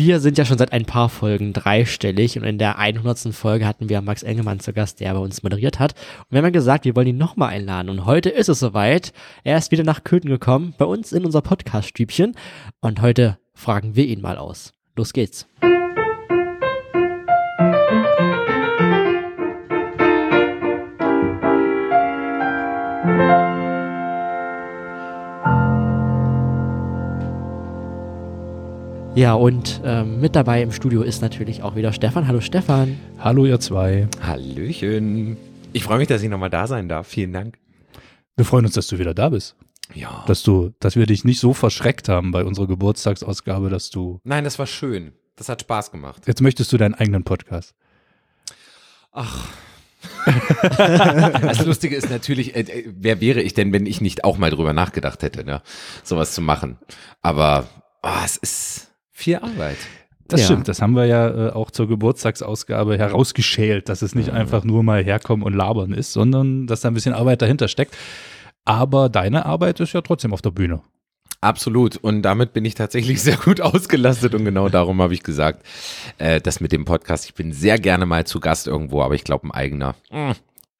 Wir sind ja schon seit ein paar Folgen dreistellig und in der 100. Folge hatten wir Max Engelmann zu Gast, der bei uns moderiert hat. Und wir haben ja gesagt, wir wollen ihn nochmal einladen. Und heute ist es soweit. Er ist wieder nach Köthen gekommen, bei uns in unser Podcast-Stübchen. Und heute fragen wir ihn mal aus. Los geht's. Ja, und ähm, mit dabei im Studio ist natürlich auch wieder Stefan. Hallo Stefan. Hallo ihr zwei. Hallöchen. Ich freue mich, dass ich nochmal da sein darf. Vielen Dank. Wir freuen uns, dass du wieder da bist. Ja. Dass du, dass wir dich nicht so verschreckt haben bei unserer Geburtstagsausgabe, dass du. Nein, das war schön. Das hat Spaß gemacht. Jetzt möchtest du deinen eigenen Podcast. Ach. das Lustige ist natürlich, äh, äh, wer wäre ich denn, wenn ich nicht auch mal drüber nachgedacht hätte, ne, sowas zu machen. Aber oh, es ist viel Arbeit. Das Ja. stimmt, das haben wir ja äh, auch zur Geburtstagsausgabe herausgeschält, dass es nicht einfach nur mal herkommen und labern ist, sondern dass da ein bisschen Arbeit dahinter steckt. Aber deine Arbeit ist ja trotzdem auf der Bühne. Absolut. Und damit bin ich tatsächlich sehr gut ausgelastet und genau darum habe ich gesagt, äh, das mit dem Podcast, ich bin sehr gerne mal zu Gast irgendwo, aber ich glaube ein eigener, mm,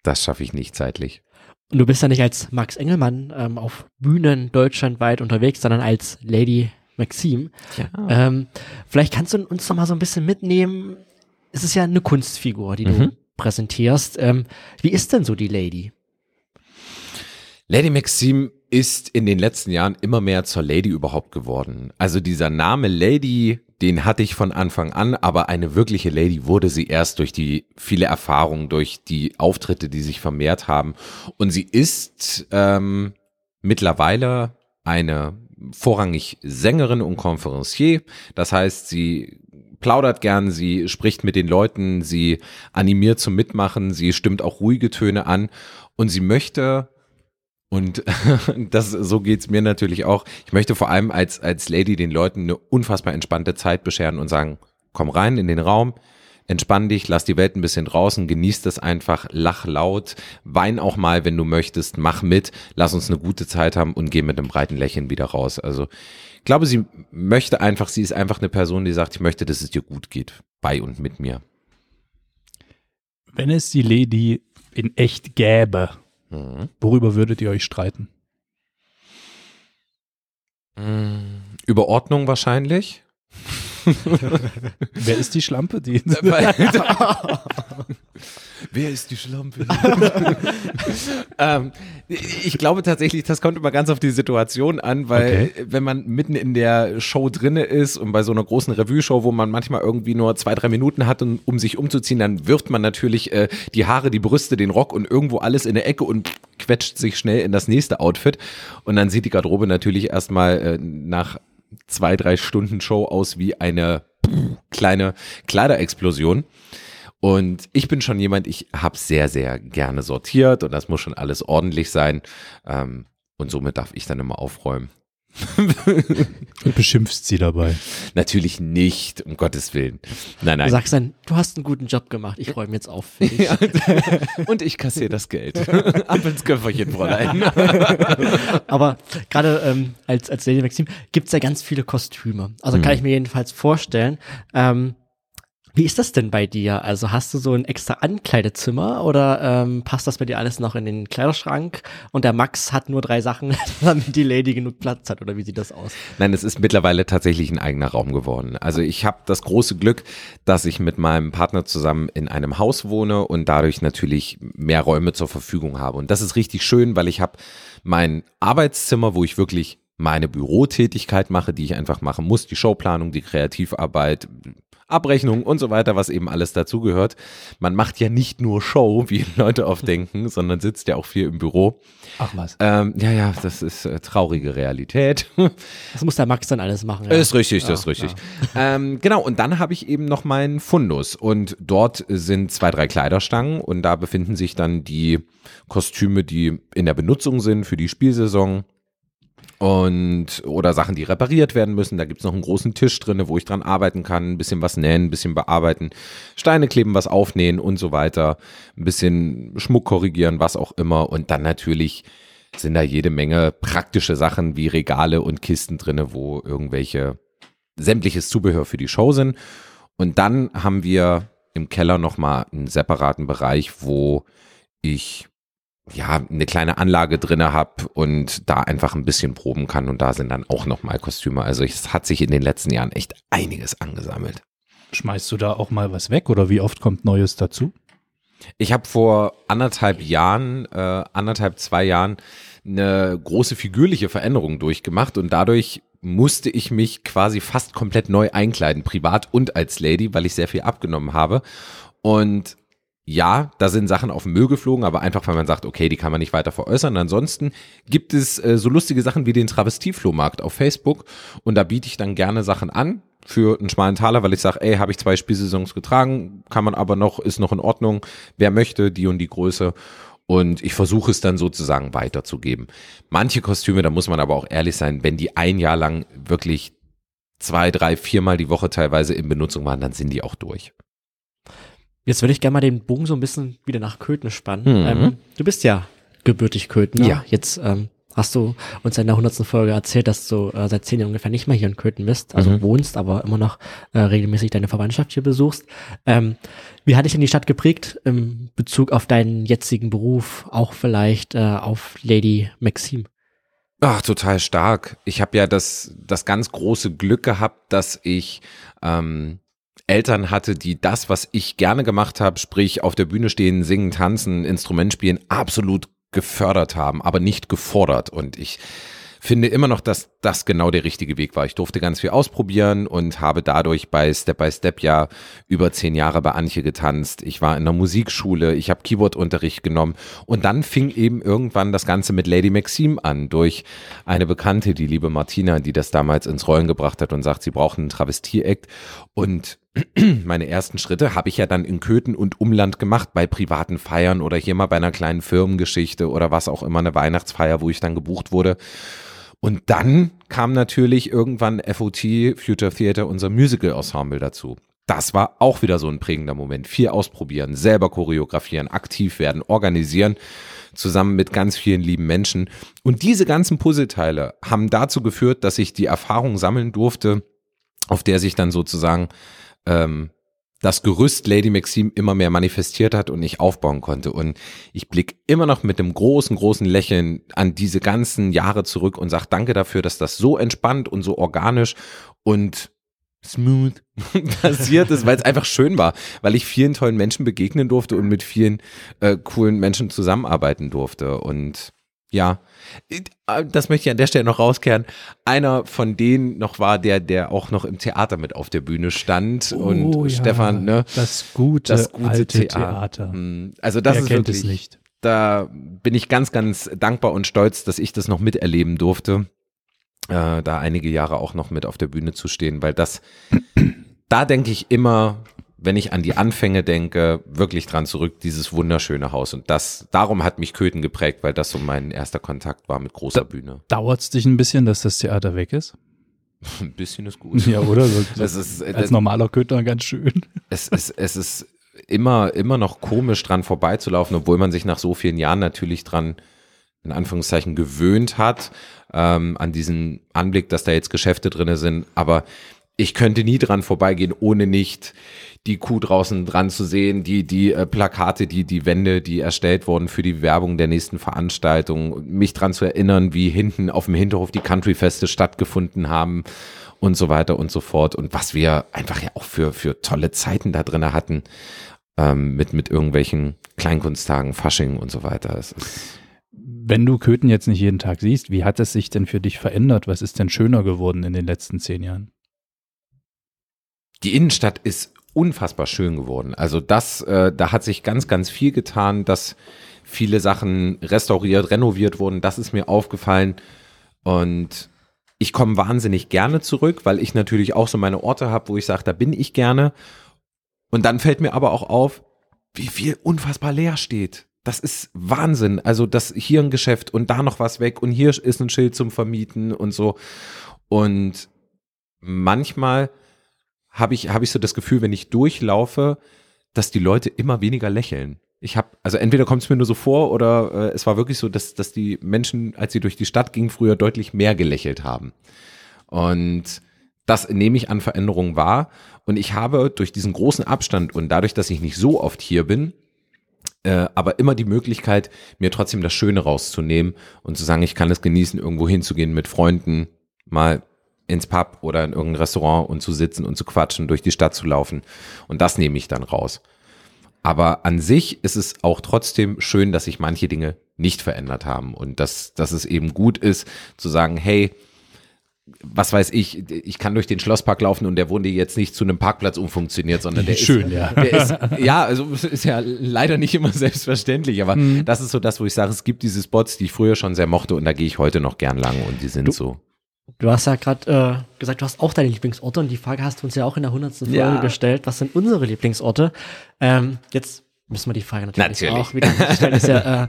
das schaffe ich nicht zeitlich. Und du bist ja nicht als Max Engelmann ähm, auf Bühnen deutschlandweit unterwegs, sondern als Lady Maxim. Ja. Ähm, vielleicht kannst du uns noch mal so ein bisschen mitnehmen. Es ist ja eine Kunstfigur, die du Mhm. präsentierst. Ähm, wie ist denn so die Lady? Lady Maxim ist in den letzten Jahren immer mehr zur Lady überhaupt geworden. Also dieser Name Lady, den hatte ich von Anfang an, aber eine wirkliche Lady wurde sie erst durch die viele Erfahrungen, durch die Auftritte, die sich vermehrt haben. Und sie ist ähm, mittlerweile eine vorrangig Sängerin und Konferencier. Das heißt, sie plaudert gern, sie spricht mit den Leuten, sie animiert zum Mitmachen, sie stimmt auch ruhige Töne an und sie möchte und das, so geht's mir natürlich auch. Ich möchte vor allem als, als Lady den Leuten eine unfassbar entspannte Zeit bescheren und sagen, komm rein in den Raum, entspann dich, lass die Welt ein bisschen draußen, genieß das einfach, lach laut, wein auch mal, wenn du möchtest, mach mit, lass uns eine gute Zeit haben und geh mit einem breiten Lächeln wieder raus. Also, ich glaube, sie möchte einfach, sie ist einfach eine Person, die sagt, ich möchte, dass es dir gut geht, bei und mit mir. Wenn es die Lady in echt gäbe, Mhm. worüber würdet ihr euch streiten? Über Ordnung wahrscheinlich. Wer ist die Schlampe? Die Wer ist die Schlampe? ähm, ich glaube tatsächlich, das kommt immer ganz auf die Situation an, weil wenn man mitten in der Show drinne ist und bei so einer großen Revue-Show, wo man manchmal irgendwie nur zwei, drei Minuten hat, um, um sich umzuziehen, dann wirft man natürlich äh, die Haare, die Brüste, den Rock und irgendwo alles in der Ecke und quetscht sich schnell in das nächste Outfit. Und dann sieht die Garderobe natürlich erstmal äh, nach zwei, drei Stunden Show aus wie eine kleine Kleiderexplosion. Und ich bin schon jemand, ich habe sehr, sehr gerne sortiert und das muss schon alles ordentlich sein. Ähm, und somit darf ich dann immer aufräumen. Und beschimpfst sie dabei. Natürlich nicht, um Gottes Willen. Nein, Du nein. sagst dann, du hast einen guten Job gemacht, ich räume jetzt auf. Ja. Und ich kassiere das Geld. Ab ins Köfferchen, Fräulein. Aber gerade ähm, als, als Lady Maxim gibt's ja ganz viele Kostüme. Also kann ich mir jedenfalls vorstellen. Ähm, wie ist das denn bei dir? Also hast du so ein extra Ankleidezimmer oder ähm, passt das bei dir alles noch in den Kleiderschrank und der Max hat nur drei Sachen, damit die Lady genug Platz hat oder wie sieht das aus? Nein, es ist mittlerweile tatsächlich ein eigener Raum geworden. Also ich habe das große Glück, dass ich mit meinem Partner zusammen in einem Haus wohne und dadurch natürlich mehr Räume zur Verfügung habe. Und das ist richtig schön, weil ich habe mein Arbeitszimmer, wo ich wirklich meine Bürotätigkeit mache, die ich einfach machen muss, die Showplanung, die Kreativarbeit, Abrechnung und so weiter, was eben alles dazugehört. Man macht ja nicht nur Show, wie Leute oft denken, sondern sitzt ja auch viel im Büro. Ach was. Ähm, ja, ja, das ist äh, traurige Realität. Das muss der Max dann alles machen. Ja. Ist richtig, das ist richtig. Ähm, genau, und dann habe ich eben noch meinen Fundus und dort sind zwei, drei Kleiderstangen und da befinden sich dann die Kostüme, die in der Benutzung sind für die Spielsaison und oder Sachen, die repariert werden müssen. Da gibt's noch einen großen Tisch drinne, wo ich dran arbeiten kann, ein bisschen was nähen, ein bisschen bearbeiten, Steine kleben, was aufnähen und so weiter, ein bisschen Schmuck korrigieren, was auch immer und dann natürlich sind da jede Menge praktische Sachen wie Regale und Kisten drinne, wo irgendwelche sämtliches Zubehör für die Show sind. Und dann haben wir im Keller nochmal einen separaten Bereich, wo ich ja eine kleine Anlage drinne habe und da einfach ein bisschen proben kann und da sind dann auch nochmal Kostüme. Also es hat sich in den letzten Jahren echt einiges angesammelt. Schmeißt du da auch mal was weg oder wie oft kommt Neues dazu? Ich habe vor anderthalb Jahren, äh, anderthalb, zwei Jahren eine große figürliche Veränderung durchgemacht und dadurch musste ich mich quasi fast komplett neu einkleiden, privat und als Lady, weil ich sehr viel abgenommen habe. Und ja, da sind Sachen auf den Müll geflogen, aber einfach, weil man sagt, okay, die kann man nicht weiter veräußern. Ansonsten gibt es äh, so lustige Sachen wie den Travestieflohmarkt auf Facebook und da biete ich dann gerne Sachen an für einen schmalen Taler, weil ich sage, ey, habe ich zwei Spielsaisons getragen, kann man aber noch, ist noch in Ordnung. Wer möchte, die und die Größe. Und ich versuche es dann sozusagen weiterzugeben. Manche Kostüme, da muss man aber auch ehrlich sein, wenn die ein Jahr lang wirklich zwei, drei, viermal die Woche teilweise in Benutzung waren, dann sind die auch durch. Jetzt würde ich gerne mal den Bogen so ein bisschen wieder nach Köthen spannen. Mhm. Ähm, du bist ja gebürtig Köthen. Ja. Jetzt ähm, hast du uns in der hundertsten Folge erzählt, dass du äh, seit zehn Jahren ungefähr nicht mehr hier in Köthen bist, also Mhm. wohnst, aber immer noch äh, regelmäßig deine Verwandtschaft hier besuchst. Ähm, wie hat dich denn die Stadt geprägt im Bezug auf deinen jetzigen Beruf, auch vielleicht äh, auf Lady Maxim? Ach, total stark. Ich habe ja das, das ganz große Glück gehabt, dass ich ähm, Eltern hatte, die das, was ich gerne gemacht habe, sprich auf der Bühne stehen, singen, tanzen, Instrument spielen, absolut gefördert haben, aber nicht gefordert. Und ich finde immer noch, dass das genau der richtige Weg war. Ich durfte ganz viel ausprobieren und habe dadurch bei Step by Step ja über zehn Jahre bei Antje getanzt. Ich war in der Musikschule, ich habe Keyboardunterricht genommen und dann fing eben irgendwann das Ganze mit Lady Maxim an durch eine Bekannte, die liebe Martina, die das damals ins Rollen gebracht hat und sagt, sie brauchen einen Travestie-Act und meine ersten Schritte habe ich ja dann in Köthen und Umland gemacht, bei privaten Feiern oder hier mal bei einer kleinen Firmengeschichte oder was auch immer, eine Weihnachtsfeier, wo ich dann gebucht wurde. Und dann kam natürlich irgendwann FOT, Future Theater, unser Musical-Ensemble dazu. Das war auch wieder so ein prägender Moment. Viel ausprobieren, selber choreografieren, aktiv werden, organisieren, zusammen mit ganz vielen lieben Menschen. Und diese ganzen Puzzleteile haben dazu geführt, dass ich die Erfahrung sammeln durfte, auf der sich dann sozusagen ähm, das Gerüst Lady Maxim immer mehr manifestiert hat und ich aufbauen konnte. Und ich blicke immer noch mit einem großen, großen Lächeln an diese ganzen Jahre zurück und sage danke dafür, dass das so entspannt und so organisch und smooth passiert ist, weil es einfach schön war, weil ich vielen tollen Menschen begegnen durfte und mit vielen äh, coolen Menschen zusammenarbeiten durfte. Und ja, das möchte ich an der Stelle noch rauskehren. Einer von denen noch war der, der auch noch im Theater mit auf der Bühne stand und Oh ja, Stefan, ne? Das gute, Das gute alte Theater. Theater. Hm, Also das Wer ist kennt wirklich, es nicht? da bin ich ganz, ganz dankbar und stolz, dass ich das noch miterleben durfte, äh, da einige Jahre auch noch mit auf der Bühne zu stehen, weil das, da denke ich immer, wenn ich an die Anfänge denke, wirklich dran zurück, dieses wunderschöne Haus. Und das, darum hat mich Köthen geprägt, weil das so mein erster Kontakt war mit großer Bühne. Dauert es dich ein bisschen, dass das Theater weg ist? Ein bisschen ist gut. Ja, oder? So, Das ist, als das, normaler Köter ganz schön. es, es, es ist immer, immer noch komisch dran vorbeizulaufen, obwohl man sich nach so vielen Jahren natürlich dran, in Anführungszeichen, gewöhnt hat, ähm, an diesen Anblick, dass da jetzt Geschäfte drinne sind. Aber ich könnte nie dran vorbeigehen, ohne nicht die Kuh draußen dran zu sehen, die, die äh, Plakate, die, die Wände, die erstellt wurden für die Werbung der nächsten Veranstaltung, mich dran zu erinnern, wie hinten auf dem Hinterhof die Countryfeste stattgefunden haben und so weiter und so fort. Und was wir einfach ja auch für, für tolle Zeiten da drin hatten, ähm, mit, mit irgendwelchen Kleinkunsttagen, Fasching und so weiter. Es ist, Wenn du Köthen jetzt nicht jeden Tag siehst, wie hat es sich denn für dich verändert? Was ist denn schöner geworden in den letzten zehn Jahren? Die Innenstadt ist unfassbar schön geworden. Also das, äh, da hat sich ganz, ganz viel getan, dass viele Sachen restauriert, renoviert wurden. Das ist mir aufgefallen. Und ich komme wahnsinnig gerne zurück, weil ich natürlich auch so meine Orte habe, wo ich sage, da bin ich gerne. Und dann fällt mir aber auch auf, wie viel unfassbar leer steht. Das ist Wahnsinn. Also, das hier ein Geschäft und da noch was weg und hier ist ein Schild zum Vermieten und so. Und manchmal habe ich, habe ich so das Gefühl, wenn ich durchlaufe, dass die Leute immer weniger lächeln. Ich habe, also entweder kommt es mir nur so vor oder äh, es war wirklich so, dass, dass die Menschen, als sie durch die Stadt gingen, früher deutlich mehr gelächelt haben. Und das nehme ich an Veränderungen wahr. Und ich habe durch diesen großen Abstand und dadurch, dass ich nicht so oft hier bin, äh, aber immer die Möglichkeit, mir trotzdem das Schöne rauszunehmen und zu sagen, ich kann es genießen, irgendwo hinzugehen mit Freunden, mal ins Pub oder in irgendein Restaurant und zu sitzen und zu quatschen, durch die Stadt zu laufen. Und das nehme ich dann raus. Aber an sich ist es auch trotzdem schön, dass sich manche Dinge nicht verändert haben und dass, dass es eben gut ist zu sagen, hey, was weiß ich, ich kann durch den Schlosspark laufen und der wurde jetzt nicht zu einem Parkplatz umfunktioniert, sondern der Schön, ist, ja. der ist, ja, also ist ja leider nicht immer selbstverständlich, aber Mhm. das ist so das, wo ich sage, es gibt diese Spots, die ich früher schon sehr mochte und da gehe ich heute noch gern lang und die sind Du- so. Du hast ja gerade äh, gesagt, du hast auch deine Lieblingsorte und die Frage hast du uns ja auch in der 100. Folge Ja. gestellt. Was sind unsere Lieblingsorte? Ähm, jetzt müssen wir die Frage natürlich, Natürlich. auch wieder stellen. Ist ja äh,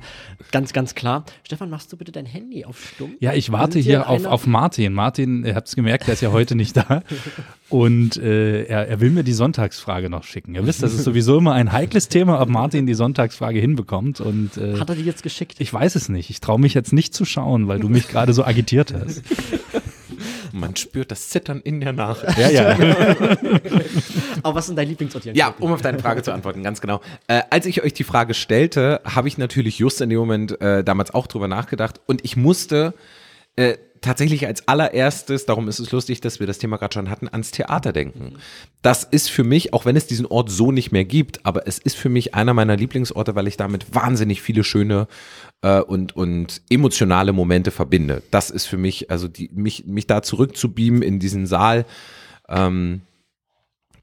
ganz, ganz klar. Stefan, machst du bitte dein Handy auf stumm? Ja, ich warte hier auf, auf Martin. Martin, ihr habt es gemerkt, der ist ja heute nicht da. Und äh, er, er will mir die Sonntagsfrage noch schicken. Ihr wisst, das ist sowieso immer ein heikles Thema, ob Martin die Sonntagsfrage hinbekommt. Und äh, Hat er die jetzt geschickt? ich weiß es nicht. Ich traue mich jetzt nicht zu schauen, weil du mich gerade so agitiert hast. Man spürt das Zittern in der Nacht. Ja, ja. Aber was sind deine Lieblingsorte? Ja, um auf deine Frage zu antworten, ganz genau. Äh, als ich euch die Frage stellte, habe ich natürlich just in dem Moment äh, damals auch drüber nachgedacht und ich musste äh, tatsächlich als allererstes, darum ist es lustig, dass wir das Thema gerade schon hatten, ans Theater denken. Das ist für mich, auch wenn es diesen Ort so nicht mehr gibt, aber es ist für mich einer meiner Lieblingsorte, weil ich damit wahnsinnig viele schöne äh, und, und emotionale Momente verbinde. Das ist für mich, also die, mich, mich da zurückzubeamen in diesen Saal, ähm,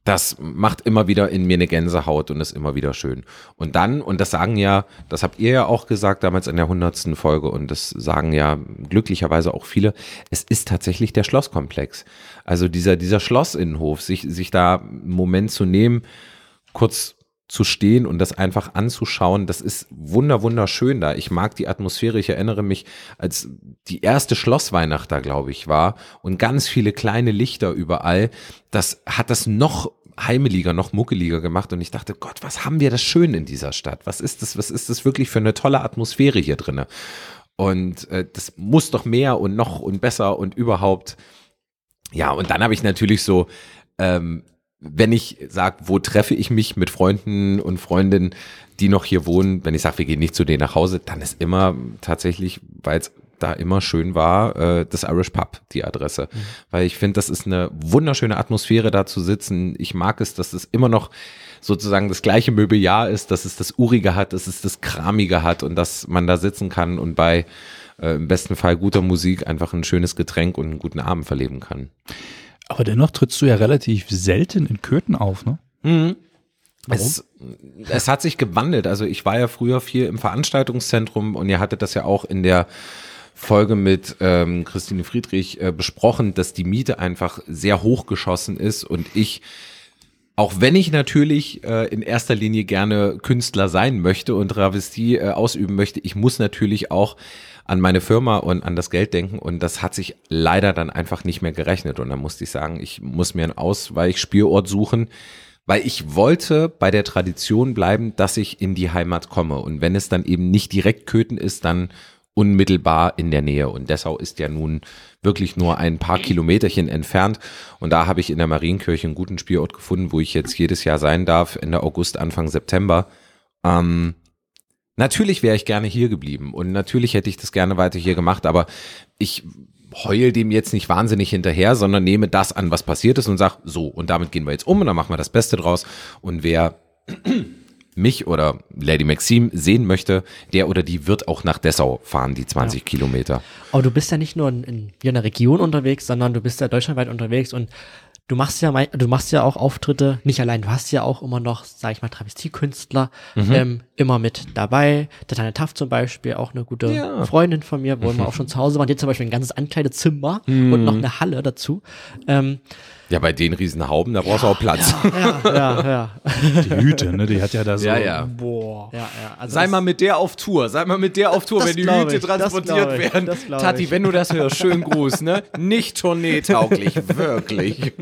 das macht immer wieder in mir eine Gänsehaut und ist immer wieder schön. Und dann, und das sagen ja, das habt ihr ja auch gesagt damals in der hundertsten Folge und das sagen ja glücklicherweise auch viele, es ist tatsächlich der Schlosskomplex. Also dieser, dieser Schlossinnenhof, sich, sich da einen Moment zu nehmen, kurz zu stehen und das einfach anzuschauen, das ist wunder wunderschön da. Ich mag die Atmosphäre. Ich erinnere mich, als die erste Schlossweihnacht da, glaube ich, war und ganz viele kleine Lichter überall. Das hat das noch heimeliger, noch muckeliger gemacht und ich dachte, Gott, was haben wir das schön in dieser Stadt? Was ist das, was ist das wirklich für eine tolle Atmosphäre hier drinne? Und äh, das muss doch mehr und noch und besser und überhaupt. Ja, und dann habe ich natürlich so, ähm, wenn ich sage, wo treffe ich mich mit Freunden und Freundinnen, die noch hier wohnen, wenn ich sage, wir gehen nicht zu denen nach Hause, dann ist immer tatsächlich, weil es da immer schön war, äh, das Irish Pub, die Adresse. Weil ich finde, das ist eine wunderschöne Atmosphäre, da zu sitzen. Ich mag es, dass es immer noch sozusagen das gleiche Möbeljahr ist, dass es das Urige hat, dass es das Kramige hat und dass man da sitzen kann und bei äh, im besten Fall guter Musik einfach ein schönes Getränk und einen guten Abend verleben kann. Aber dennoch trittst du ja relativ selten in Köthen auf, ne? Es, es hat sich gewandelt. Also ich war ja früher viel im Veranstaltungszentrum und ihr hattet das ja auch in der Folge mit ähm, Christine Friedrich äh, besprochen, dass die Miete einfach sehr hoch geschossen ist und ich auch wenn ich natürlich äh, in erster Linie gerne Künstler sein möchte und Travestie äh, ausüben möchte, ich muss natürlich auch an meine Firma und an das Geld denken und das hat sich leider dann einfach nicht mehr gerechnet und dann musste ich sagen, ich muss mir einen Ausweichspielort suchen, weil ich wollte bei der Tradition bleiben, dass ich in die Heimat komme und wenn es dann eben nicht direkt Köthen ist, dann unmittelbar in der Nähe. Und Dessau ist ja nun wirklich nur ein paar Kilometerchen entfernt. Und da habe ich in der Marienkirche einen guten Spielort gefunden, wo ich jetzt jedes Jahr sein darf, Ende August, Anfang September. Ähm, natürlich wäre ich gerne hier geblieben und natürlich hätte ich das gerne weiter hier gemacht, aber ich heul dem jetzt nicht wahnsinnig hinterher, sondern nehme das an, was passiert ist und sag so, und damit gehen wir jetzt um und dann machen wir das Beste draus. Und wer mich oder Lady Maxime sehen möchte, der oder die wird auch nach Dessau fahren, die 20 Kilometer. Aber du bist ja nicht nur in, in, in der Region unterwegs, sondern du bist ja deutschlandweit unterwegs und du machst ja du machst ja auch Auftritte, nicht allein, du hast ja auch immer noch, sag ich mal, Travestiekünstler Mhm. ähm, immer mit dabei. Der Tanja Taft zum Beispiel, auch eine gute Ja. Freundin von mir, wo wir auch schon zu Hause waren. Die hat zum Beispiel ein ganzes Ankleidezimmer Mhm. und noch eine Halle dazu. Ähm, Ja, bei den riesen Hauben, da brauchst du auch Platz. ja, ja, ja. Die Hüte, ne? Die hat ja da so. Ja, ja. Boah. Ja, ja. Also Sei mal mit der auf Tour, sei mal mit der auf Tour, wenn die Hüte ich, das transportiert ich, werden. Tati, ich. wenn du das hörst, schönen Gruß, ne? Nicht tourneetauglich, wirklich.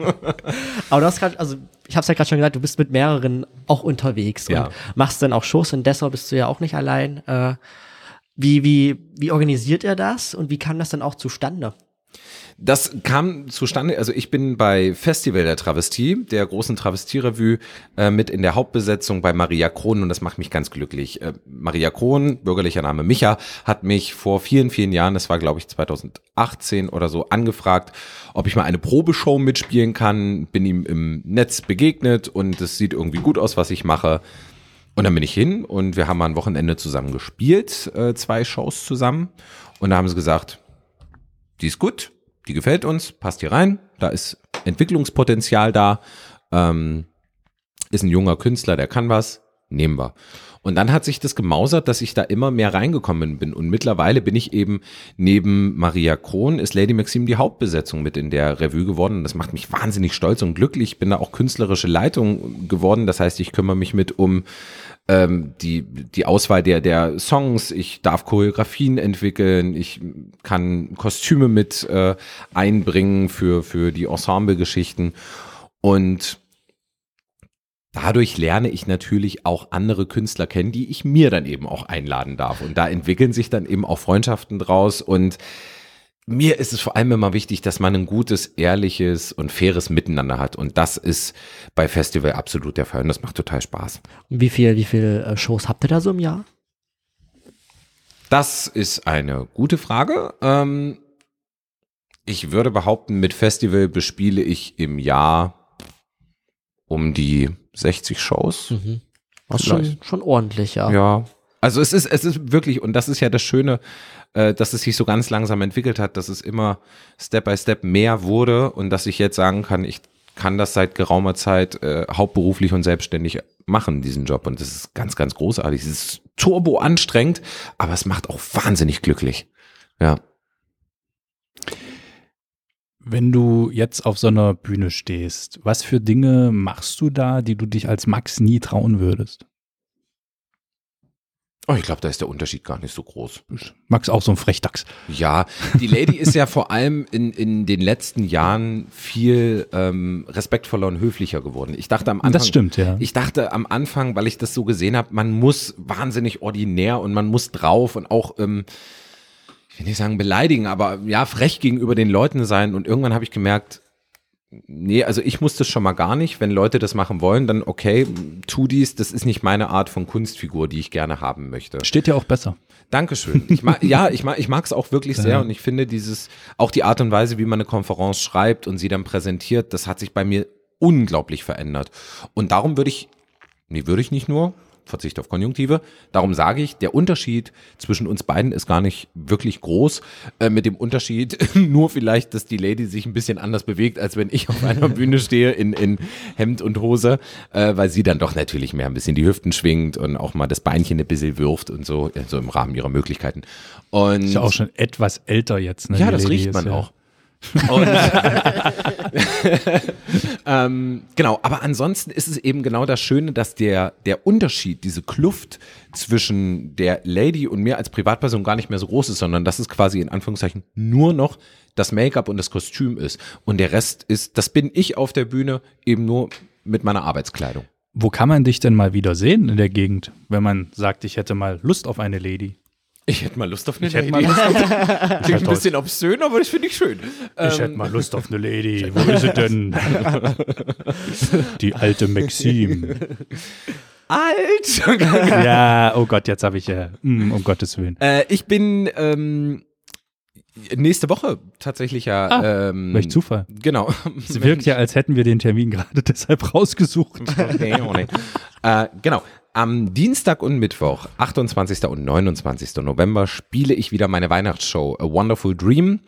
Aber du hast gerade, also ich habe es ja gerade schon gesagt, du bist mit mehreren auch unterwegs Ja. und machst dann auch Shows. In Dessau bist du ja auch nicht allein. Äh, wie, wie, wie organisiert er das und wie kam das dann auch zustande? Das kam zustande, also ich bin bei Festival der Travestie, der großen Travestierevue, äh, mit in der Hauptbesetzung bei Maria Kron und das macht mich ganz glücklich. Äh, Maria Kron, bürgerlicher Name Micha, hat mich vor vielen, vielen Jahren, das war glaube ich 2018 oder so, angefragt, ob ich mal eine Probeshow mitspielen kann. Bin ihm im Netz begegnet und es sieht irgendwie gut aus, was ich mache. Und dann bin ich hin und wir haben mal ein Wochenende zusammen gespielt, äh, zwei Shows zusammen. Und da haben sie gesagt, die ist gut, die gefällt uns, passt hier rein, da ist Entwicklungspotenzial da, ähm, ist ein junger Künstler, der kann was, nehmen wir. Und dann hat sich das gemausert, dass ich da immer mehr reingekommen bin. Und mittlerweile bin ich eben neben Maria Kron, ist Lady Maxim die Hauptbesetzung mit in der Revue geworden. Das macht mich wahnsinnig stolz und glücklich. Ich bin da auch künstlerische Leitung geworden. Das heißt, ich kümmere mich mit um ähm, die, die Auswahl der, der Songs, ich darf Choreografien entwickeln, ich kann Kostüme mit äh, einbringen für, für die Ensemble-Geschichten. Und dadurch lerne ich natürlich auch andere Künstler kennen, die ich mir dann eben auch einladen darf. Und da entwickeln sich dann eben auch Freundschaften draus. Und mir ist es vor allem immer wichtig, dass man ein gutes, ehrliches und faires Miteinander hat. Und das ist bei Festival absolut der Fall. Und das macht total Spaß. Und wie viel, wie viele äh, Shows habt ihr da so im Jahr? Das ist eine gute Frage. Ähm, ich würde behaupten, mit Festival bespiele ich im Jahr um die 60 Shows. Mhm. Was schon, schon ordentlich, ja. Ja. Also es ist, es ist wirklich, und das ist ja das Schöne, äh, dass es sich so ganz langsam entwickelt hat, dass es immer Step by Step mehr wurde und dass ich jetzt sagen kann, ich kann das seit geraumer Zeit äh, hauptberuflich und selbstständig machen, diesen Job. Und das ist ganz, ganz großartig. Es ist turbo anstrengend, aber es macht auch wahnsinnig glücklich. Ja. Wenn du jetzt auf so einer Bühne stehst, was für Dinge machst du da, die du dich als Max nie trauen würdest? Oh, ich glaube, da ist der Unterschied gar nicht so groß. Max auch so ein Frechdachs. Ja, die Lady ist ja vor allem in, in den letzten Jahren viel ähm, respektvoller und höflicher geworden. Ich dachte am Anfang, Das stimmt, ja. ich dachte am Anfang, weil ich das so gesehen habe, man muss wahnsinnig ordinär und man muss drauf und auch, ähm, ich will nicht sagen beleidigen, aber ja, frech gegenüber den Leuten sein. Und irgendwann habe ich gemerkt, nee, also ich muss das schon mal gar nicht. Wenn Leute das machen wollen, dann okay, tu dies. Das ist nicht meine Art von Kunstfigur, die ich gerne haben möchte. Steht ja auch besser. Dankeschön. Ich mag, ja, ich mag, ich mag es auch wirklich sehr und ich finde dieses, auch die Art und Weise, wie man eine Konferenz schreibt und sie dann präsentiert, das hat sich bei mir unglaublich verändert. Und darum würde ich, nee, würde ich nicht nur, Verzicht auf Konjunktive, darum sage ich, der Unterschied zwischen uns beiden ist gar nicht wirklich groß, äh, mit dem Unterschied nur vielleicht, dass die Lady sich ein bisschen anders bewegt, als wenn ich auf einer Bühne stehe in, in Hemd und Hose, äh, weil sie dann doch natürlich mehr ein bisschen die Hüften schwingt und auch mal das Beinchen ein bisschen wirft und so, so im Rahmen ihrer Möglichkeiten. Und Ist ja auch schon etwas älter jetzt. Ne? ja, das riecht ist man ja- auch. Und, ähm, genau, aber ansonsten ist es eben genau das Schöne, dass der, der Unterschied, diese Kluft zwischen der Lady und mir als Privatperson gar nicht mehr so groß ist, sondern dass es quasi in Anführungszeichen nur noch das Make-up und das Kostüm ist. Und der Rest ist, das bin ich auf der Bühne eben nur mit meiner Arbeitskleidung. Wo kann man dich denn mal wieder sehen in der Gegend, wenn man sagt, ich hätte mal Lust auf eine Lady? Ich hätte mal Lust auf eine Ich hätte Lady. mal Lust auf, Klingt ein bisschen obszön, aber das finde ich schön. ich hätte mal Lust auf eine Lady. Wo ist sie denn? Die alte Maxim. Alt! Ja, oh Gott, jetzt habe ich ja, mm, um Gottes Willen. Äh, ich bin ähm, nächste Woche tatsächlich ja. Ah, ähm, Welch Zufall. Genau. Es wirkt ja, als hätten wir den Termin gerade deshalb rausgesucht. Nee, oh nee. äh, genau. Am Dienstag und Mittwoch, 28. und 29. November, spiele ich wieder meine Weihnachtsshow A Wonderful Dream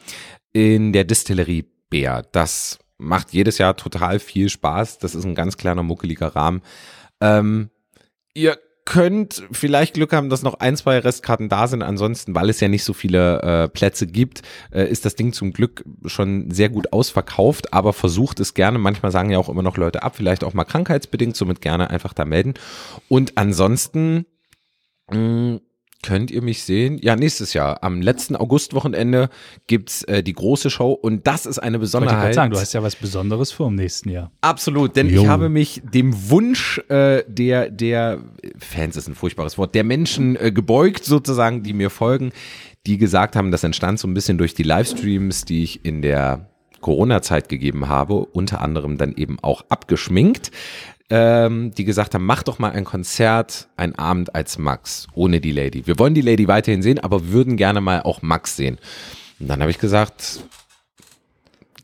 in der Distillerie Bär. Das macht jedes Jahr total viel Spaß. Das ist ein ganz kleiner, muckeliger Rahmen. Ähm, ihr könnt vielleicht Glück haben, dass noch ein, zwei Restkarten da sind. Ansonsten, weil es ja nicht so viele äh, Plätze gibt, äh, ist das Ding zum Glück schon sehr gut ausverkauft. Aber versucht es gerne. Manchmal sagen ja auch immer noch Leute ab, vielleicht auch mal krankheitsbedingt, somit gerne einfach da melden. Und ansonsten mh, könnt ihr mich sehen. Ja, nächstes Jahr. Am letzten Augustwochenende gibt's äh, die große Show und das ist eine Wollte ich gerade Besonderheit. sagen, du hast ja was Besonderes vor im nächsten Jahr. Absolut, denn Jo. ich habe mich dem Wunsch äh, der, der Fans ist ein furchtbares Wort, der Menschen äh, gebeugt sozusagen, die mir folgen. die gesagt haben, das entstand so ein bisschen durch die Livestreams, die ich in der Corona-Zeit gegeben habe, unter anderem dann eben auch abgeschminkt, ähm, die gesagt haben, mach doch mal ein Konzert, ein Abend als Max, ohne die Lady. Wir wollen die Lady weiterhin sehen, aber würden gerne mal auch Max sehen. Und dann habe ich gesagt,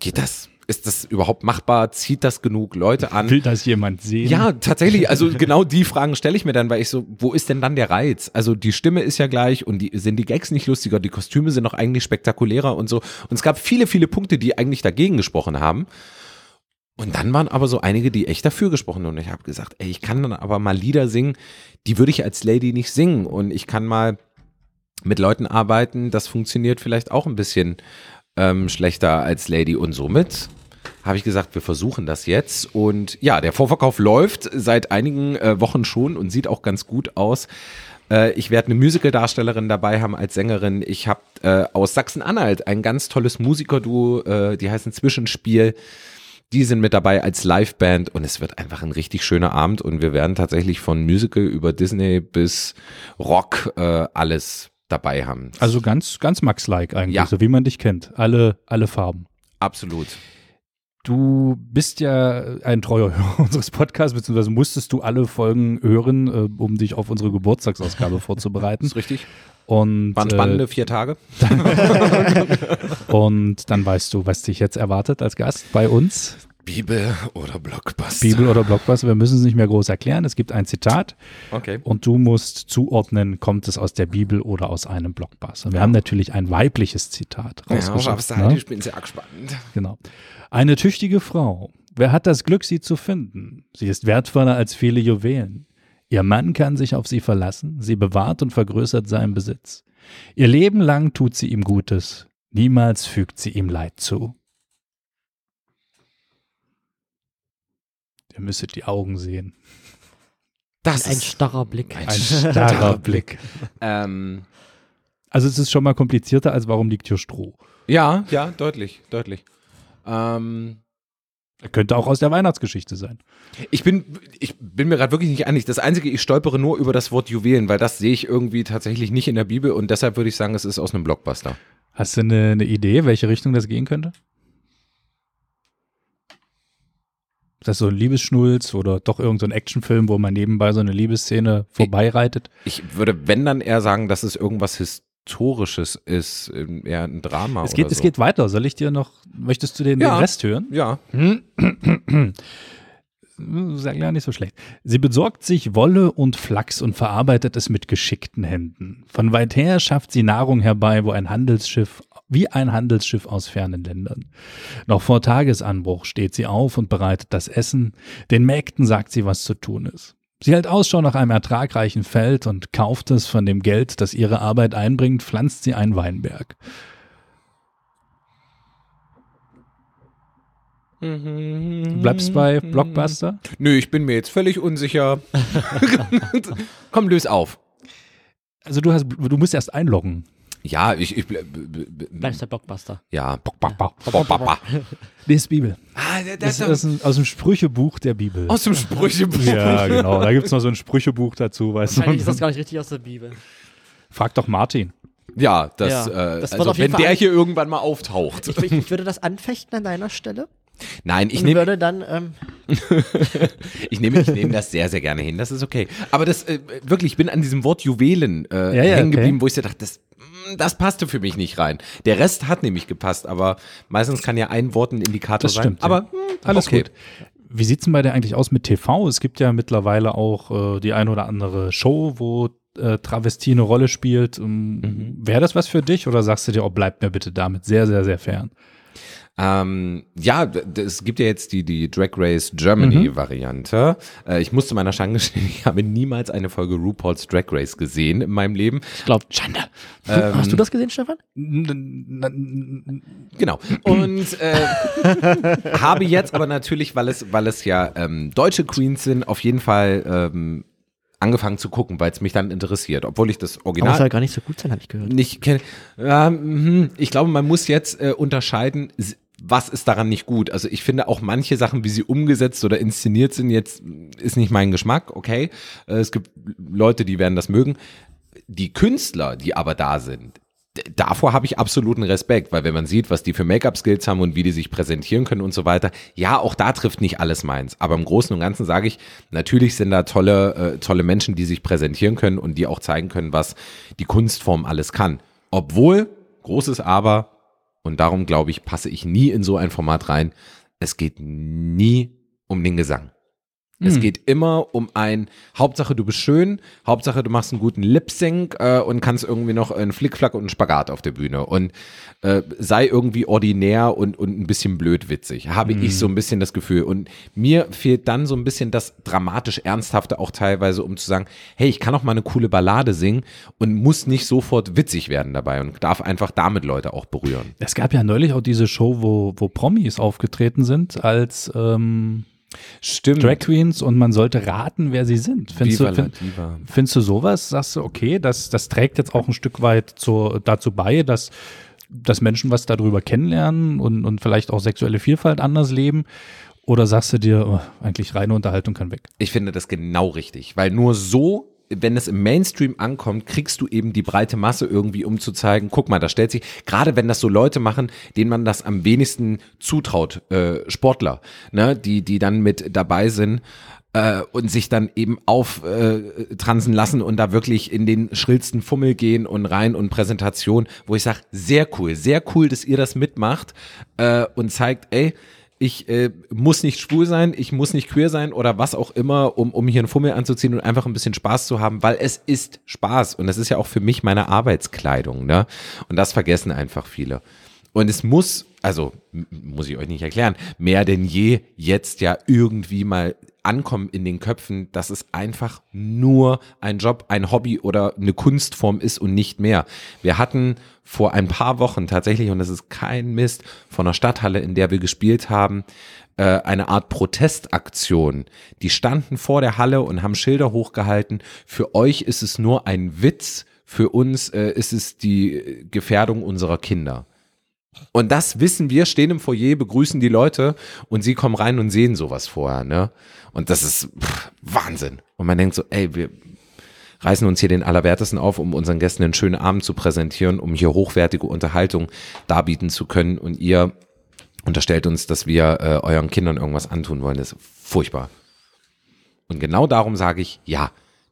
geht das? Ist das überhaupt machbar? Zieht das genug Leute an? Will das jemand sehen? Ja, tatsächlich. Also genau die Fragen stelle ich mir dann, weil ich so, wo ist denn dann der Reiz? Also die Stimme ist ja gleich und die sind die Gags nicht lustiger, die Kostüme sind auch eigentlich spektakulärer und so. Und es gab viele, viele Punkte, die eigentlich dagegen gesprochen haben. Und dann waren aber so einige, die echt dafür gesprochen haben. Und ich habe gesagt, ey, ich kann dann aber mal Lieder singen, die würde ich als Lady nicht singen. Und ich kann mal mit Leuten arbeiten, das funktioniert vielleicht auch ein bisschen ähm, schlechter als Lady. Und somit habe ich gesagt, wir versuchen das jetzt. Und ja, der Vorverkauf läuft seit einigen äh, Wochen schon und sieht auch ganz gut aus. Äh, ich werde eine Musical-Darstellerin dabei haben als Sängerin. Ich habe äh, aus Sachsen-Anhalt ein ganz tolles Musikerduo, äh, die heißen Zwischenspiel. Die sind mit dabei als Liveband und es wird einfach ein richtig schöner Abend und wir werden tatsächlich von Musical über Disney bis Rock äh, alles dabei haben. Also ganz, ganz Max-like eigentlich, Ja. so wie man dich kennt. Alle, alle Farben. Absolut. Du bist ja ein treuer Hörer unseres Podcasts, beziehungsweise musstest du alle Folgen hören, äh, um dich auf unsere Geburtstagsausgabe vorzubereiten. ist richtig. Und, Waren spannende vier Tage. äh, und dann weißt du, was dich jetzt erwartet als Gast bei uns. Bibel oder Blockbuster. Bibel oder Blockbuster, wir müssen es nicht mehr groß erklären. Es gibt ein Zitat Okay. und du musst zuordnen, kommt es aus der Bibel oder aus einem Blockbuster. Wir haben natürlich ein weibliches Zitat rausgesucht. ne? ich bin sehr gespannt. Genau. Eine tüchtige Frau. Wer hat das Glück, sie zu finden? Sie ist wertvoller als viele Juwelen. Ihr Mann kann sich auf sie verlassen. Sie bewahrt und vergrößert seinen Besitz. Ihr Leben lang tut sie ihm Gutes. Niemals fügt sie ihm Leid zu. Ihr müsstet die Augen sehen. Das Ein starrer Blick. Ein Ein starrer Blick. ähm, Also es ist schon mal komplizierter, als warum liegt hier Stroh. ja, ja, deutlich, deutlich. Ähm, Könnte auch aus der Weihnachtsgeschichte sein. ich bin, ich bin mir gerade wirklich nicht einig. Das Einzige, ich stolpere nur über das Wort Juwelen, weil das sehe ich irgendwie tatsächlich nicht in der Bibel und deshalb würde ich sagen, es ist aus einem Blockbuster. Hast du eine, eine Idee, welche Richtung das gehen könnte? Ist das so ein Liebesschnulz oder doch irgendein so ein Actionfilm, wo man nebenbei so eine Liebesszene vorbeireitet? Ich würde, wenn dann eher sagen, dass es irgendwas Historisches ist, ähm, eher ein Drama Es geht, so. es geht weiter. Soll ich dir noch, möchtest du den, Ja. den Rest hören? Ja. Sag ja nicht so schlecht. Sie besorgt sich Wolle und Flachs und verarbeitet es mit geschickten Händen. Von weit her schafft sie Nahrung herbei, wo ein Handelsschiff, wie ein Handelsschiff aus fernen Ländern. Noch vor Tagesanbruch steht sie auf und bereitet das Essen. Den Mägden sagt sie, was zu tun ist. Sie hält Ausschau nach einem ertragreichen Feld und kauft es von dem Geld, das ihre Arbeit einbringt, pflanzt sie einen Weinberg. Du bleibst bei Blockbuster? Nö, ich bin mir jetzt völlig unsicher. Komm, löse auf. Also du hast, du musst erst einloggen. Ja, ich, ich Bleibst der Blockbuster. ja. Das ist Bibel. Ah, Das ist aus dem, aus dem Sprüchebuch der Bibel. aus dem Sprüchebuch. Ja, genau. Da gibt es noch so ein Sprüchebuch dazu, weißt Wahrscheinlich ist das du. gar nicht richtig aus der Bibel. Frag doch Martin. Ja, das, Ja, äh, das also auf jeden wenn der hier irgendwann mal auftaucht. Ich, ich, ich würde das anfechten an deiner Stelle. Nein, ich nehme würde dann, ähm, ich nehme ich nehme das sehr, sehr gerne hin. Das ist okay. Aber das, äh, wirklich, ich bin an diesem Wort Juwelen äh, Ja, ja, hängen okay. geblieben, wo ich so dachte, das, das passte für mich nicht rein. Der Rest hat nämlich gepasst, aber meistens kann ja ein Wort ein Indikator Das sein. stimmt, ja. Aber hm, Alles okay. gut. Wie sieht's denn bei dir eigentlich aus mit TV? Es gibt ja mittlerweile auch äh, die ein oder andere Show, wo äh, Travestie eine Rolle spielt. Ähm, Wäre das was für dich oder sagst du dir, oh, bleib mir bitte damit sehr, sehr, sehr fern? Ähm, ja, es gibt ja jetzt die, die Drag Race Germany Variante. Äh, ich muss zu meiner Schande gestehen, ich habe niemals eine Folge RuPaul's Drag Race gesehen in meinem Leben. ich glaube, Schande. Hast du das gesehen, Stefan? Genau. Und äh, habe jetzt aber natürlich, weil es, weil es ja ähm, deutsche Queens sind, auf jeden Fall ähm, angefangen zu gucken, weil es mich dann interessiert, obwohl ich das Aber Original soll gar nicht so gut sein, habe ich gehört. nicht kenne. Ähm, ich glaube, man muss jetzt äh, unterscheiden, was ist daran nicht gut. Also ich finde auch manche Sachen, wie sie umgesetzt oder inszeniert sind, jetzt ist nicht mein Geschmack, okay. Äh, es gibt Leute, die werden das mögen. Die Künstler, die aber da sind, davor habe ich absoluten Respekt, weil wenn man sieht, was die für Make-up-Skills haben und wie die sich präsentieren können und so weiter, ja, auch da trifft nicht alles meins. Aber im Großen und Ganzen sage ich, natürlich sind da tolle, äh, tolle Menschen, die sich präsentieren können und die auch zeigen können, was die Kunstform alles kann. Obwohl, großes Aber, und darum glaube ich, passe ich nie in so ein Format rein, es geht nie um den Gesang. Es geht immer um ein, Hauptsache du bist schön, Hauptsache du machst einen guten Lip-Sync äh, und kannst irgendwie noch einen Flickflack und einen Spagat auf der Bühne und äh, sei irgendwie ordinär und, und ein bisschen blöd witzig, habe ich so ein bisschen das Gefühl. Und mir fehlt dann so ein bisschen das dramatisch Ernsthafte auch teilweise, um zu sagen, hey, ich kann auch mal eine coole Ballade singen und muss nicht sofort witzig werden dabei und darf einfach damit Leute auch berühren. Es gab ja neulich auch diese Show, wo, wo Promis aufgetreten sind als ähm, Stimmt. Drag Queens und man sollte raten, wer sie sind. Findest Viva du, find, findest du sowas? Sagst du, okay, das, das trägt jetzt auch ein Stück weit zur, dazu bei, dass, dass Menschen was darüber kennenlernen und, und vielleicht auch sexuelle Vielfalt anders leben? Oder sagst du dir, oh, eigentlich reine Unterhaltung kann weg? Ich finde das genau richtig, weil nur so, wenn es im Mainstream ankommt, kriegst du eben die breite Masse irgendwie, um zu zeigen, guck mal, da stellt sich, gerade wenn das so Leute machen, denen man das am wenigsten zutraut, äh, Sportler, ne, die, die dann mit dabei sind, äh, und sich dann eben auftransen äh, lassen und da wirklich in den schrillsten Fummel gehen und rein und Präsentation, wo ich sage, sehr cool, sehr cool, dass ihr das mitmacht äh, und zeigt, ey, ich äh, muss nicht schwul sein, ich muss nicht queer sein oder was auch immer, um, um hier einen Fummel anzuziehen und einfach ein bisschen Spaß zu haben, weil es ist Spaß und das ist ja auch für mich meine Arbeitskleidung, ne? Und das vergessen einfach viele. Und es muss, also muss ich euch nicht erklären, mehr denn je jetzt ja irgendwie mal ankommen in den Köpfen, dass es einfach nur ein Job, ein Hobby oder eine Kunstform ist und nicht mehr. Wir hatten vor ein paar Wochen tatsächlich, und das ist kein Mist, von einer Stadthalle, in der wir gespielt haben, äh, eine Art Protestaktion. Die standen vor der Halle und haben Schilder hochgehalten. Für euch ist es nur ein Witz, für uns äh, ist es die äh, Gefährdung unserer Kinder. Und das wissen wir, stehen im Foyer, begrüßen die Leute und sie kommen rein und sehen sowas vorher, ne? Und das ist pff, Wahnsinn. Und man denkt so, ey, wir reißen uns hier den Allerwertesten auf, um unseren Gästen einen schönen Abend zu präsentieren, um hier hochwertige Unterhaltung darbieten zu können. Und ihr unterstellt uns, dass wir äh, euren Kindern irgendwas antun wollen. Das ist furchtbar. Und genau darum sage ich, ja,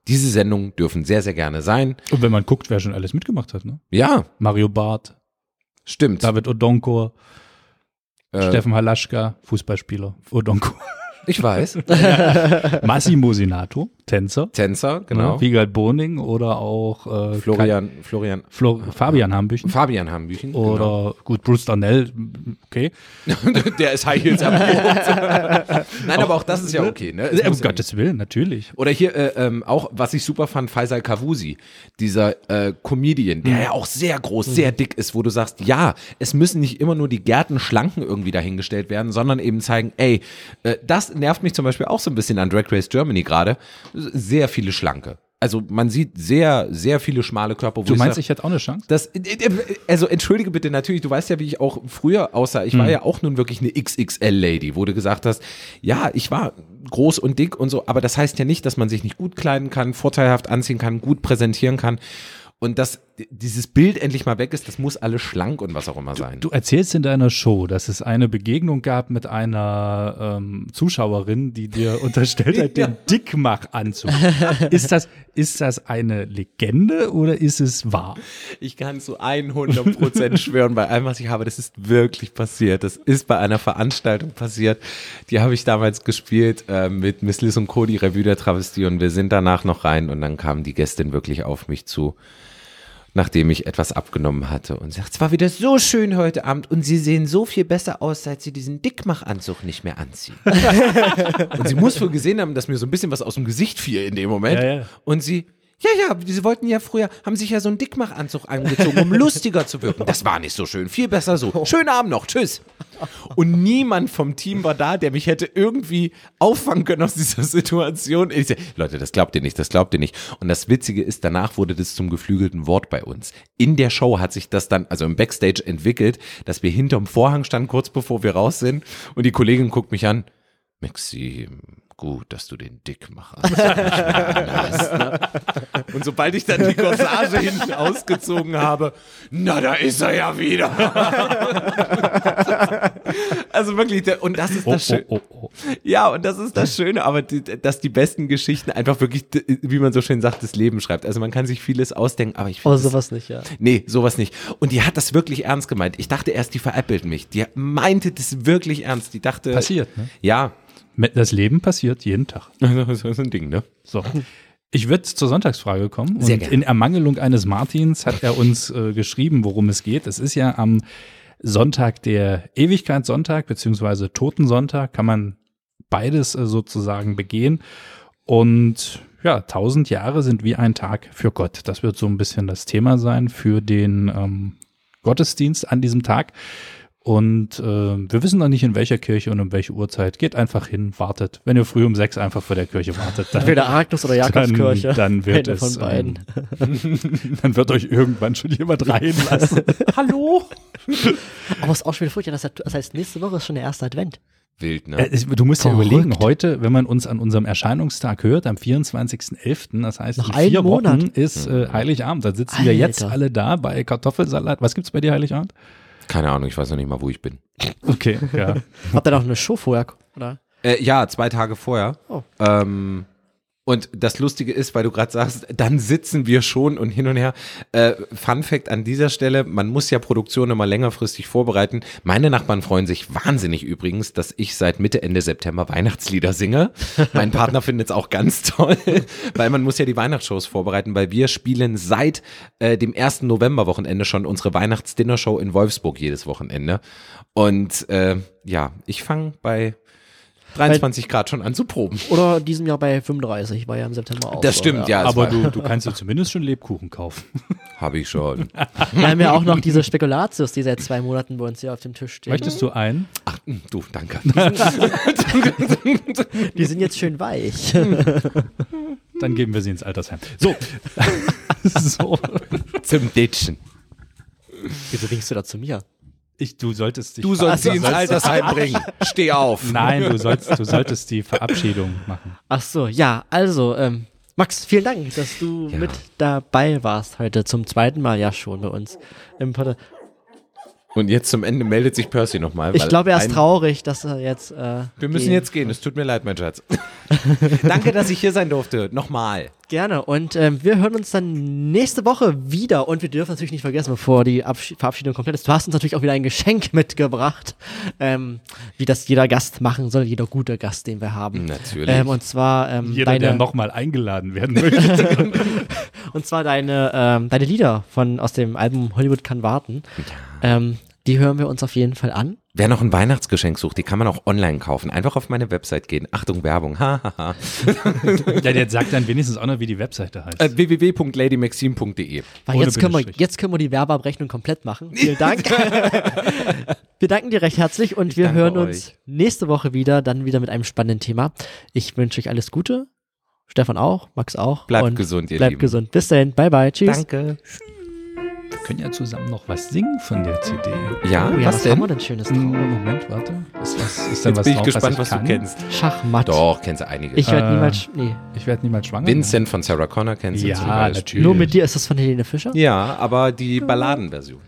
diese Sendungen dürfen sehr, sehr gerne sein. Und wenn man guckt, wer schon alles mitgemacht hat, ne? Ja, Mario Barth, stimmt. David Odonkor, Äh, Steffen Halaschka, Fußballspieler, Odonkor. Ich weiß. Massimo Sinato, Tänzer. Tänzer, genau. Ne? Wiegald Boning oder auch äh, Florian, Florian, Kai- Flo Fabian Hambüchen. Fabian Hambüchen. Oder gut, Bruce Darnell, okay. genau. Der ist High Heels abgeholt. Nein, aber auch das ist ja okay. Ne? Es um Gottes Willen, natürlich. Oder hier äh, ähm, auch, was ich super fand, Faisal Kavusi, dieser äh, Comedian, der ja auch sehr groß, sehr dick ist, wo du sagst, ja, es müssen nicht immer nur die Gärten Schlanken irgendwie dahingestellt werden, sondern eben zeigen, ey, äh, das nervt mich zum Beispiel auch so ein bisschen an Drag Race Germany gerade, sehr viele Schlanke. Also man sieht sehr, sehr viele schmale Körper. Wo Du ich meinst, sag, ich hätte auch eine Chance? das, also entschuldige bitte natürlich, du weißt ja, wie ich auch früher aussah. Ich war Mhm. ja auch nun wirklich eine XXL-Lady, wo du gesagt hast, ja, ich war groß und dick und so, aber das heißt ja nicht, dass man sich nicht gut kleiden kann, vorteilhaft anziehen kann, gut präsentieren kann. Und dass dieses Bild endlich mal weg ist, das muss alles schlank und was auch immer sein. Du erzählst in deiner Show, dass es eine Begegnung gab mit einer ähm, Zuschauerin, die dir unterstellt hat, den Dickmach-Anzug. Ist das, ist das eine Legende oder ist es wahr? Ich kann zu 100% schwören, bei allem, was ich habe, das ist wirklich passiert. Das ist bei einer Veranstaltung passiert. Die habe ich damals gespielt äh, mit Miss Liz und Co., die Revue der Travestie und wir sind danach noch rein und dann kam die Gästin wirklich auf mich zu, nachdem ich etwas abgenommen hatte und sagt, es war wieder so schön heute Abend und Sie sehen so viel besser aus, seit Sie diesen Dickmachanzug nicht mehr anziehen. und sie muss wohl gesehen haben, dass mir so ein bisschen was aus dem Gesicht fiel in dem Moment Ja, ja. und sie ja, ja, sie wollten ja früher, haben sich ja so einen Dickmachanzug angezogen, um lustiger zu wirken. Das war nicht so schön, viel besser so. Schönen Abend noch, tschüss. Und niemand vom Team war da, der mich hätte irgendwie auffangen können aus dieser Situation. Ich sag, Leute, das glaubt ihr nicht, das glaubt ihr nicht. Und das Witzige ist, danach wurde das zum geflügelten Wort bei uns. In der Show hat sich das dann, also im Backstage entwickelt, dass wir hinterm Vorhang standen, kurz bevor wir raus sind. Und die Kollegin guckt mich an. Maxi, gut, dass du den Dickmacher hast. ne? Und sobald ich dann die Corsage hinten ausgezogen habe, na, da ist er ja wieder. also wirklich, der, und das ist Oh, das Schöne. oh, oh, oh. Ja, und das ist das Schöne, aber die, dass die besten Geschichten einfach wirklich, wie man so schön sagt, das Leben schreibt. Also man kann sich vieles ausdenken, aber ich finde sowas nicht, ja. Nee, sowas nicht. Und die hat das wirklich ernst gemeint. Ich dachte erst, die veräppelt mich. Die meinte das wirklich ernst. Die dachte. Passiert, ne? Ja. Das Leben passiert jeden Tag. Das ist ein Ding, ne? So. Ich würde zur Sonntagsfrage kommen. Sehr und gerne. in Ermangelung eines Martins hat er uns äh, geschrieben, worum es geht. Es ist ja am Sonntag der Ewigkeitssonntag beziehungsweise Totensonntag, kann man beides äh, sozusagen begehen. Und ja, tausend Jahre sind wie ein Tag für Gott. Das wird so ein bisschen das Thema sein für den ähm, Gottesdienst an diesem Tag. Und äh, wir wissen noch nicht, in welcher Kirche und um welche Uhrzeit. Geht einfach hin, wartet. Wenn ihr früh um sechs einfach vor der Kirche wartet, dann, Entweder Agnes oder Jakobskirche. dann, dann wird Eine es, von beiden. Ähm, dann wird euch irgendwann schon jemand reinlassen. Hallo? Aber es ist auch schon wieder furchtbar. Das heißt, das heißt, nächste Woche ist schon der erste Advent. Wild, ne? Äh, Du musst ja Verrückt. überlegen, heute, wenn man uns an unserem Erscheinungstag hört, am 24.11., das heißt, Noch in vier Wochen Monat. ist äh, Heiligabend. Da sitzen wir jetzt Alter. alle da bei Kartoffelsalat. Was gibt's bei dir Heiligabend? Keine Ahnung, ich weiß noch nicht mal, wo ich bin. Okay, ja. Habt ihr noch eine Show vorher? Oder? Äh, ja, zwei Tage vorher. Oh. Ähm, und das Lustige ist, weil du gerade sagst, dann sitzen wir schon und hin und her. Äh, Fun Fact an dieser Stelle, man muss ja Produktion immer längerfristig vorbereiten. Meine Nachbarn freuen sich wahnsinnig übrigens, dass ich seit Mitte, Ende September Weihnachtslieder singe. Mein Partner findet es auch ganz toll, weil man muss ja die Weihnachtsshows vorbereiten, weil wir spielen seit äh, dem ersten Novemberwochenende schon unsere Weihnachtsdinnershow in Wolfsburg jedes Wochenende. Und äh, ja, ich fange bei 23 Grad schon an zu proben. Oder diesem Jahr bei 35, war ja im September auch. Das so, stimmt, ja. es Aber du, du kannst ja zumindest schon Lebkuchen kaufen. Habe ich schon. Wir haben ja auch noch diese Spekulatius, die seit zwei Monaten bei uns hier auf dem Tisch stehen. Möchtest du einen? Ach, mh, du, danke. Die sind jetzt schön weich. Dann geben wir sie ins Altersheim. So. so. Zum Ditchen. Wieso winkst du da zu mir? Ich, du solltest dich Du sollst sie ins Altersheim bringen. Steh auf. Nein, du sollst, du solltest die Verabschiedung machen. Ach so, ja, also, ähm, Max, vielen Dank, dass du Ja. mit dabei warst heute zum zweiten Mal ja schon bei uns im Pod Und jetzt zum Ende meldet sich Percy nochmal. Ich glaube, er ist traurig, dass er jetzt. Äh, Wir müssen geht. jetzt gehen. Es tut mir leid, mein Schatz. danke, dass ich hier sein durfte. Nochmal. Gerne. Und ähm, wir hören uns dann nächste Woche wieder. Und wir dürfen natürlich nicht vergessen, bevor die Abschied Verabschiedung komplett ist, du hast uns natürlich auch wieder ein Geschenk mitgebracht, ähm, wie das jeder Gast machen soll, jeder gute Gast, den wir haben. Natürlich. Ähm, und zwar ähm, Jeder, der deine, nochmal eingeladen werden möchte. und zwar deine, ähm, deine Lieder von aus dem Album Hollywood kann warten. Ähm, die hören wir uns auf jeden Fall an. Wer noch ein Weihnachtsgeschenk sucht, die kann man auch online kaufen. Einfach auf meine Website gehen. Achtung, Werbung. Ha, ha, ha. ja, der sagt dann wenigstens auch noch, wie die Webseite heißt. Äh, www.ladymaxim.de. Jetzt können, wir, jetzt können wir die Werbeabrechnung komplett machen. Vielen Dank. wir danken dir recht herzlich und wir danke hören uns euch. nächste Woche wieder, dann wieder mit einem spannenden Thema. Ich wünsche euch alles Gute. Stefan auch, Max auch. Bleibt und gesund, ihr Bleibt Lieben. gesund. Bis dahin. Bye, bye. Tschüss. Danke. Wir können ja zusammen noch was singen von der CD. Ja, Oh, ja, was, was, denn? haben wir denn Schönes Hm, drauf? Moment, warte. Ist, was, ist denn Jetzt was bin ich drauf, gespannt, was, was, ich kann? du kennst. Schachmatt. Doch, kennst du einige. Ich werde Äh, niemals. Nee. Ich werde niemals schwanger. Vincent von Sarah Connor kennst du Ja, zum Beispiel. natürlich. Nur mit dir ist das von Helene Fischer? Ja, aber die Balladenversion.